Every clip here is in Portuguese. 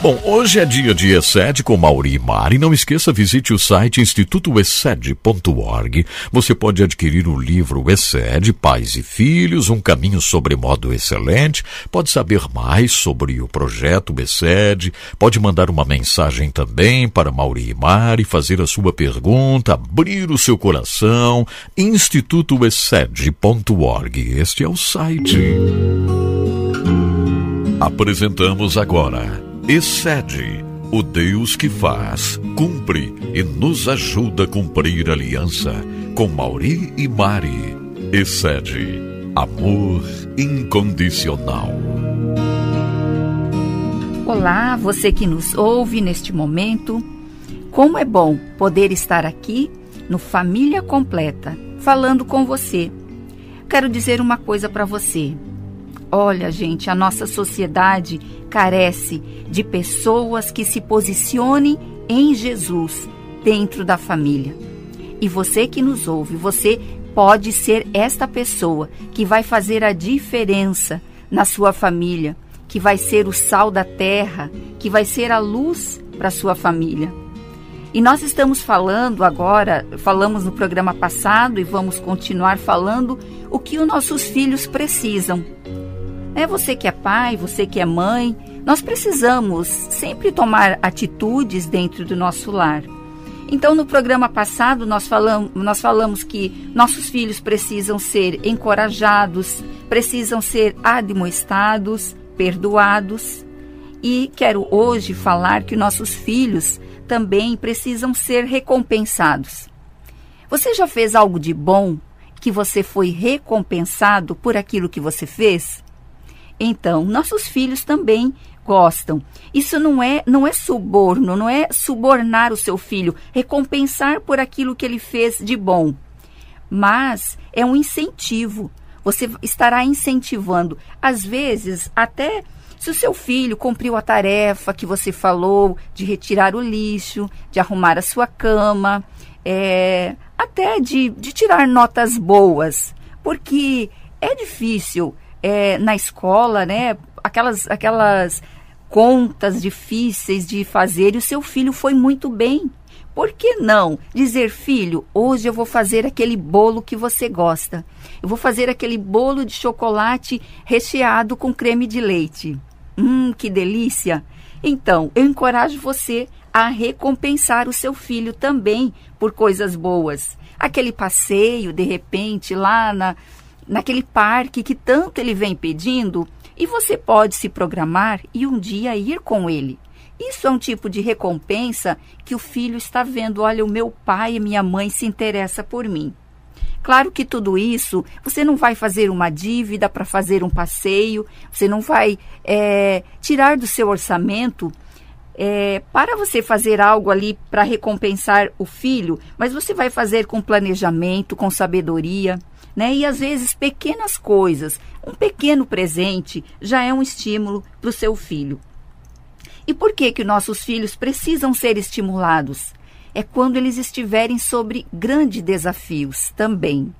Bom, hoje é dia de ESED com Mauri e Mari. Não esqueça, visite o site institutoesed.org. Você pode adquirir o livro ESED, Pais e Filhos, um caminho sobre modo excelente. Pode saber mais sobre o projeto ESED. Pode mandar uma mensagem também para Mauri e Mari, fazer a sua pergunta, abrir o seu coração. institutoesed.org. Este é o site. Apresentamos agora excede o Deus que faz, cumpre e nos ajuda a cumprir aliança com Mauri e Mari. Excede amor incondicional. Olá, você que nos ouve neste momento. Como é bom poder estar aqui no Família Completa, falando com você. Quero dizer uma coisa para você. Olha, gente, a nossa sociedade carece de pessoas que se posicionem em Jesus dentro da família. E você que nos ouve, você pode ser esta pessoa que vai fazer a diferença na sua família, que vai ser o sal da terra, que vai ser a luz para sua família. E nós estamos falando agora, falamos no programa passado e vamos continuar falando o que os nossos filhos precisam. É você que é pai, você que é mãe, nós precisamos sempre tomar atitudes dentro do nosso lar. Então, no programa passado, nós falamos, nós falamos que nossos filhos precisam ser encorajados, precisam ser admoestados, perdoados. E quero hoje falar que nossos filhos também precisam ser recompensados. Você já fez algo de bom que você foi recompensado por aquilo que você fez? Então, nossos filhos também gostam. Isso não é, não é suborno, não é subornar o seu filho, recompensar por aquilo que ele fez de bom. Mas é um incentivo. Você estará incentivando. Às vezes, até se o seu filho cumpriu a tarefa que você falou de retirar o lixo, de arrumar a sua cama, é, até de, de tirar notas boas, porque é difícil é, na escola, né? Aquelas, aquelas contas difíceis de fazer e o seu filho foi muito bem. Por que não dizer, filho, hoje eu vou fazer aquele bolo que você gosta. Eu vou fazer aquele bolo de chocolate recheado com creme de leite. Hum, que delícia! Então, eu encorajo você a recompensar o seu filho também por coisas boas. Aquele passeio, de repente, lá na, naquele parque que tanto ele vem pedindo, e você pode se programar e um dia ir com ele. Isso é um tipo de recompensa que o filho está vendo. Olha, o meu pai e minha mãe se interessam por mim. Claro que tudo isso, você não vai fazer uma dívida para fazer um passeio, você não vai é, tirar do seu orçamento é, para você fazer algo ali para recompensar o filho, mas você vai fazer com planejamento, com sabedoria né? E às vezes pequenas coisas, um pequeno presente já é um estímulo para o seu filho. E por que que nossos filhos precisam ser estimulados? É quando eles estiverem sobre grandes desafios também.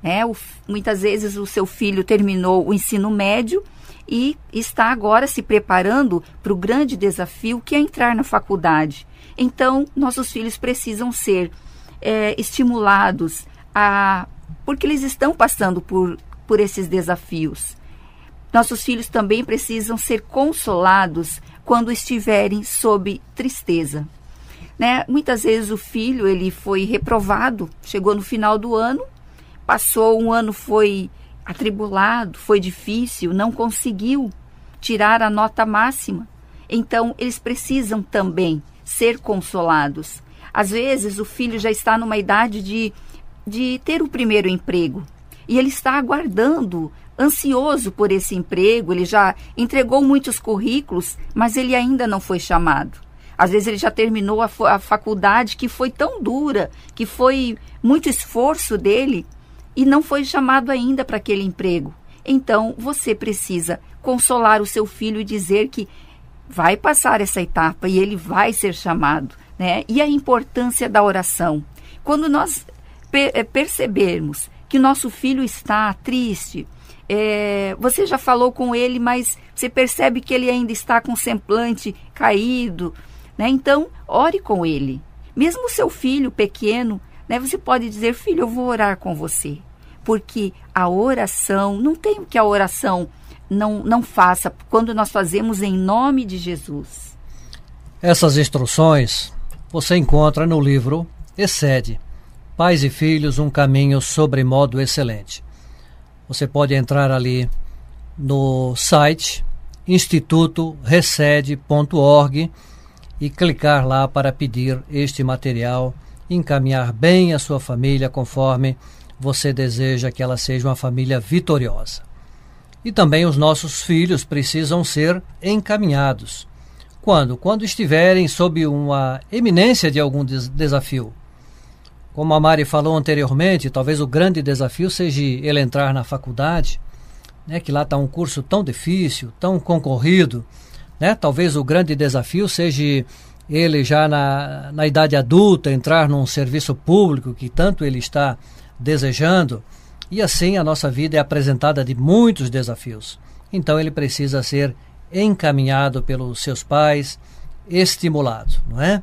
É, o, muitas vezes o seu filho terminou o ensino médio e está agora se preparando para o grande desafio que é entrar na faculdade. Então, nossos filhos precisam ser é, estimulados a porque eles estão passando por, por esses desafios. Nossos filhos também precisam ser consolados quando estiverem sob tristeza. Né? Muitas vezes o filho ele foi reprovado, chegou no final do ano, passou um ano foi atribulado, foi difícil, não conseguiu tirar a nota máxima. Então eles precisam também ser consolados. Às vezes o filho já está numa idade de de ter o primeiro emprego. E ele está aguardando, ansioso por esse emprego. Ele já entregou muitos currículos, mas ele ainda não foi chamado. Às vezes ele já terminou a, a faculdade que foi tão dura, que foi muito esforço dele e não foi chamado ainda para aquele emprego. Então você precisa consolar o seu filho e dizer que vai passar essa etapa e ele vai ser chamado, né? E a importância da oração. Quando nós percebermos que nosso filho está triste, é, você já falou com ele, mas você percebe que ele ainda está com o semblante caído, né? Então, ore com ele. Mesmo seu filho pequeno, né? Você pode dizer, filho, eu vou orar com você. Porque a oração, não tem o que a oração não, não faça quando nós fazemos em nome de Jesus. Essas instruções você encontra no livro Excede, Pais e Filhos, um caminho sobremodo excelente. Você pode entrar ali no site institutorecede.org e clicar lá para pedir este material, encaminhar bem a sua família conforme você deseja que ela seja uma família vitoriosa. E também os nossos filhos precisam ser encaminhados. Quando? Quando estiverem sob uma eminência de algum des desafio. Como a Mari falou anteriormente, talvez o grande desafio seja ele entrar na faculdade, né, que lá está um curso tão difícil, tão concorrido. Né? Talvez o grande desafio seja ele já na, na idade adulta entrar num serviço público que tanto ele está desejando. E assim a nossa vida é apresentada de muitos desafios. Então ele precisa ser encaminhado pelos seus pais, estimulado, não é?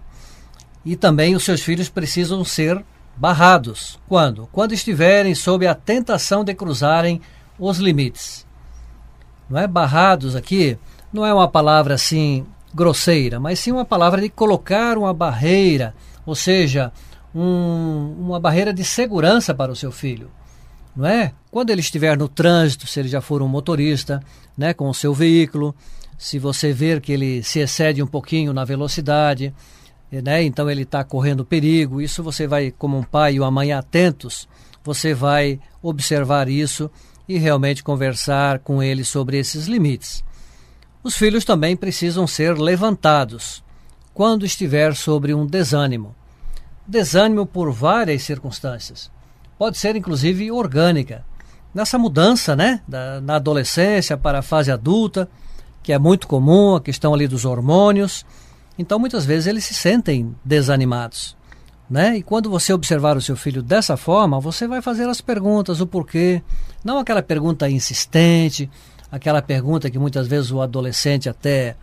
E também os seus filhos precisam ser barrados. Quando? Quando estiverem sob a tentação de cruzarem os limites. Não é barrados aqui, não é uma palavra assim grosseira, mas sim uma palavra de colocar uma barreira, ou seja, um, uma barreira de segurança para o seu filho. Não é? Quando ele estiver no trânsito, se ele já for um motorista, né, com o seu veículo, se você ver que ele se excede um pouquinho na velocidade, né? Então ele está correndo perigo. Isso você vai, como um pai e uma mãe atentos, você vai observar isso e realmente conversar com ele sobre esses limites. Os filhos também precisam ser levantados quando estiver sobre um desânimo. Desânimo por várias circunstâncias. Pode ser inclusive orgânica. Nessa mudança, né, da, na adolescência para a fase adulta, que é muito comum, a questão ali dos hormônios, então, muitas vezes eles se sentem desanimados. Né? E quando você observar o seu filho dessa forma, você vai fazer as perguntas, o porquê. Não aquela pergunta insistente, aquela pergunta que muitas vezes o adolescente até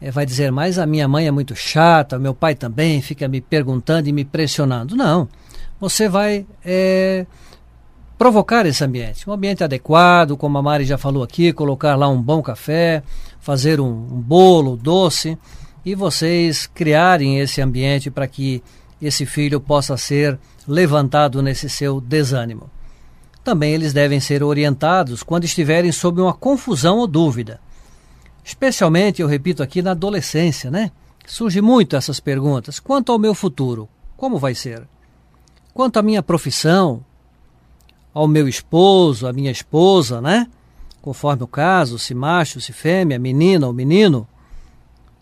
é, vai dizer, mas a minha mãe é muito chata, meu pai também fica me perguntando e me pressionando. Não. Você vai é, provocar esse ambiente. Um ambiente adequado, como a Mari já falou aqui, colocar lá um bom café, fazer um, um bolo doce e vocês criarem esse ambiente para que esse filho possa ser levantado nesse seu desânimo. Também eles devem ser orientados quando estiverem sob uma confusão ou dúvida. Especialmente, eu repito aqui, na adolescência, né? Surge muito essas perguntas. Quanto ao meu futuro, como vai ser? Quanto à minha profissão, ao meu esposo, à minha esposa, né? Conforme o caso, se macho, se fêmea, menina ou menino,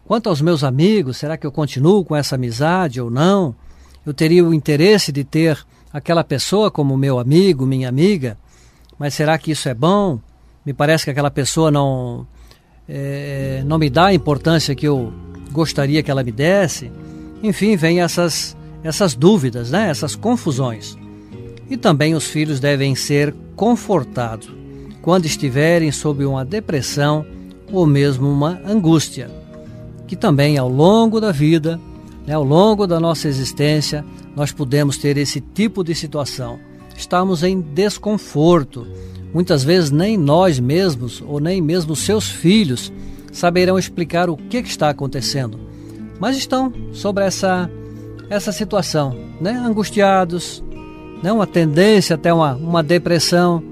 Quanto aos meus amigos, será que eu continuo com essa amizade ou não? Eu teria o interesse de ter aquela pessoa como meu amigo, minha amiga, mas será que isso é bom? Me parece que aquela pessoa não, é, não me dá a importância que eu gostaria que ela me desse. Enfim, vem essas, essas dúvidas, né? essas confusões. E também os filhos devem ser confortados quando estiverem sob uma depressão ou mesmo uma angústia que também ao longo da vida, né, ao longo da nossa existência, nós podemos ter esse tipo de situação. Estamos em desconforto. Muitas vezes nem nós mesmos ou nem mesmo seus filhos saberão explicar o que, está acontecendo. Mas estão sobre essa, essa situação, né? angustiados, né? uma tendência até uma, uma depressão.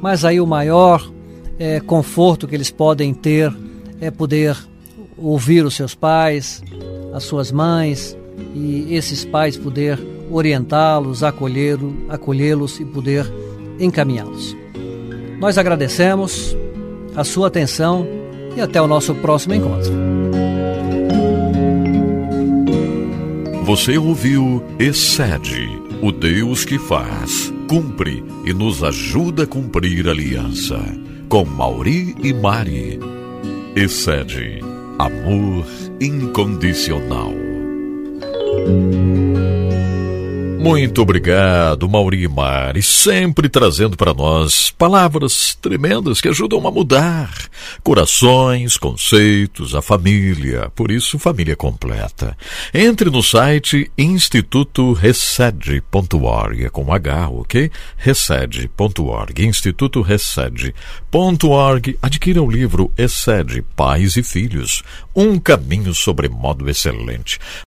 Mas aí o maior é, conforto que eles podem ter é poder ouvir os seus pais, as suas mães e esses pais poder orientá-los, acolhê-los acolhê e poder encaminhá-los. Nós agradecemos a sua atenção e até o nosso próximo encontro. Você ouviu Excede, o Deus que faz, cumpre e nos ajuda a cumprir a aliança. Com Mauri e Mari. Excede Amor incondicional. Muito obrigado, Mauri Mari, sempre trazendo para nós palavras tremendas que ajudam a mudar corações, conceitos, a família. Por isso, família completa. Entre no site institutoresed.org, é com H, ok? Resed.org, institutoresed.org. Adquira o livro Excede Pais e Filhos, um caminho sobre modo excelente.